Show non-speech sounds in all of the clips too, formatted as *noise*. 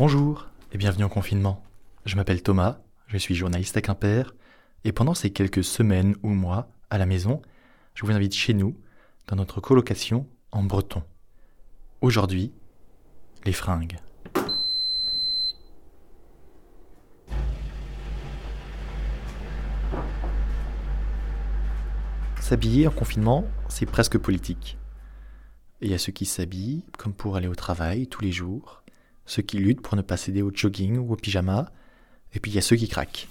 Bonjour et bienvenue en confinement. Je m'appelle Thomas, je suis journaliste à Quimper et pendant ces quelques semaines ou mois à la maison, je vous invite chez nous, dans notre colocation en breton. Aujourd'hui, les fringues. S'habiller en confinement, c'est presque politique. Et il y a ceux qui s'habillent comme pour aller au travail tous les jours, ceux qui luttent pour ne pas céder au jogging ou au pyjama, et puis il y a ceux qui craquent.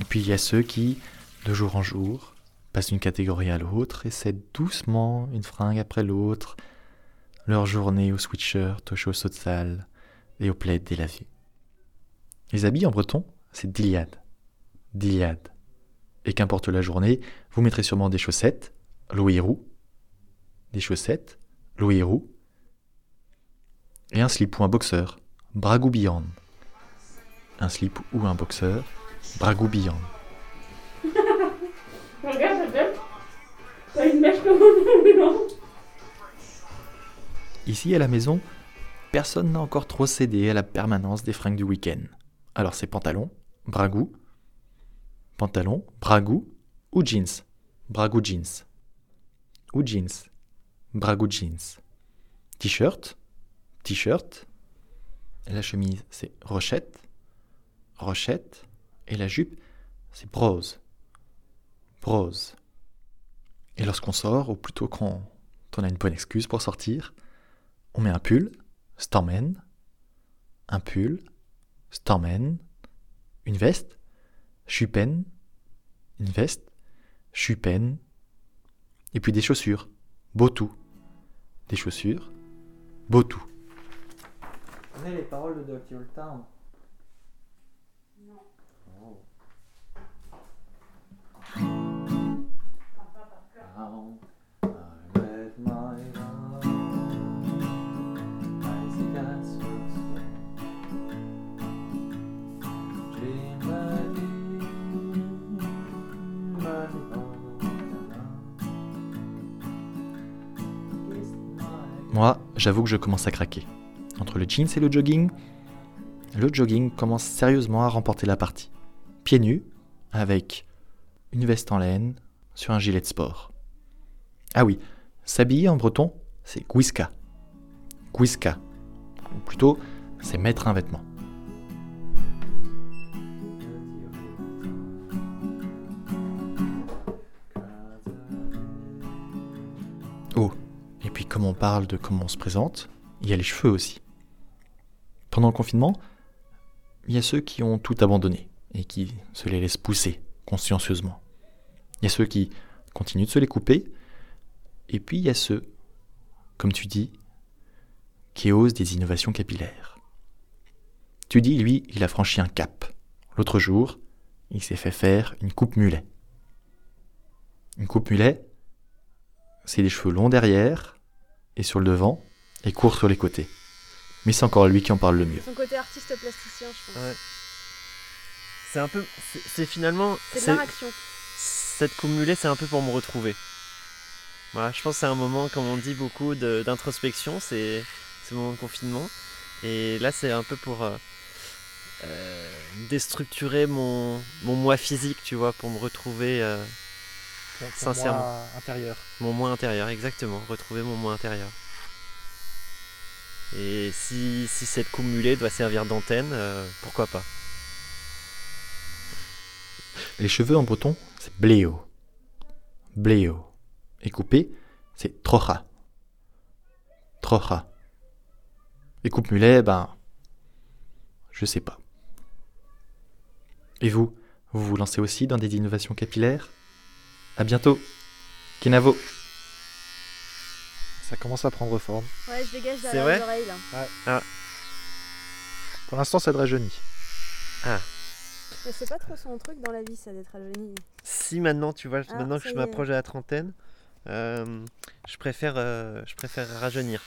Et puis il y a ceux qui, de jour en jour, passent d'une catégorie à l'autre et cèdent doucement une fringue après l'autre, leur journée au sweatshirt, aux chausseaux de salle et au plaid délavé. Les habits en breton, c'est diliade. Diliade. Et qu'importe la journée, vous mettrez sûrement des chaussettes, l'ouïrou, des chaussettes, l'ouïrou, et un slip ou un boxeur, bragoubillan. Un slip ou un boxeur, bragoubillan. *laughs* Regarde, ça T'as une mèche comme un Ici à la maison, personne n'a encore trop cédé à la permanence des fringues du week-end. Alors c'est pantalon, bragou, pantalon, bragou ou jeans, bragou jeans, ou jeans, bragou jeans, t-shirt, t-shirt, la chemise c'est rochette, rochette, et la jupe c'est brose, brose. Et lorsqu'on sort, ou plutôt quand on a une bonne excuse pour sortir, on met un pull, stormen, un pull, stormen, une veste, chupen, une veste, chupen, et puis des chaussures, botou. Des chaussures, botou. Vous les paroles de Moi, j'avoue que je commence à craquer. Entre le jeans et le jogging, le jogging commence sérieusement à remporter la partie. Pieds nus, avec une veste en laine, sur un gilet de sport. Ah oui, s'habiller en breton, c'est guisca. Guisca. Ou plutôt, c'est mettre un vêtement. On parle de comment on se présente, il y a les cheveux aussi. Pendant le confinement, il y a ceux qui ont tout abandonné et qui se les laissent pousser consciencieusement. Il y a ceux qui continuent de se les couper, et puis il y a ceux, comme tu dis, qui osent des innovations capillaires. Tu dis, lui, il a franchi un cap. L'autre jour, il s'est fait faire une coupe mulet. Une coupe mulet, c'est des cheveux longs derrière et sur le devant et courts sur les côtés. Mais c'est encore lui qui en parle le mieux. Son côté artiste plasticien, je pense. Ouais. C'est un peu. c'est- finalement. C'est de action. cette cumulée, c'est un peu pour me retrouver. Voilà, je pense que c'est un moment, comme on dit beaucoup, de- d'introspection, c'est ce moment de confinement. Et là, c'est un peu pour euh, euh, déstructurer mon, mon moi physique, tu vois, pour me retrouver euh, Ton- ton Sincèrement. moi intérieur. mon moi intérieur, exactement, retrouver mon moi intérieur. Et si, si cette cumulée doit servir d'antenne, euh, pourquoi pas? Les cheveux en breton, c'est bléo. Bléo. Et coupé, c'est trocha. Trocha. Et coupe mulet, ben. Je sais pas. Et vous, vous vous lancez aussi dans des innovations capillaires? À bientôt. Kenavo. Ça commence à prendre forme. Ouais, je dégage derrière les oreilles là. Pour l'instant, ça te rajeunit. Mais c'est pas trop son truc dans la vie, ça d'être rajeuni. Si maintenant, tu vois, Ah, maintenant que je m'approche de la trentaine, euh, je, préfère, euh, je préfère rajeunir.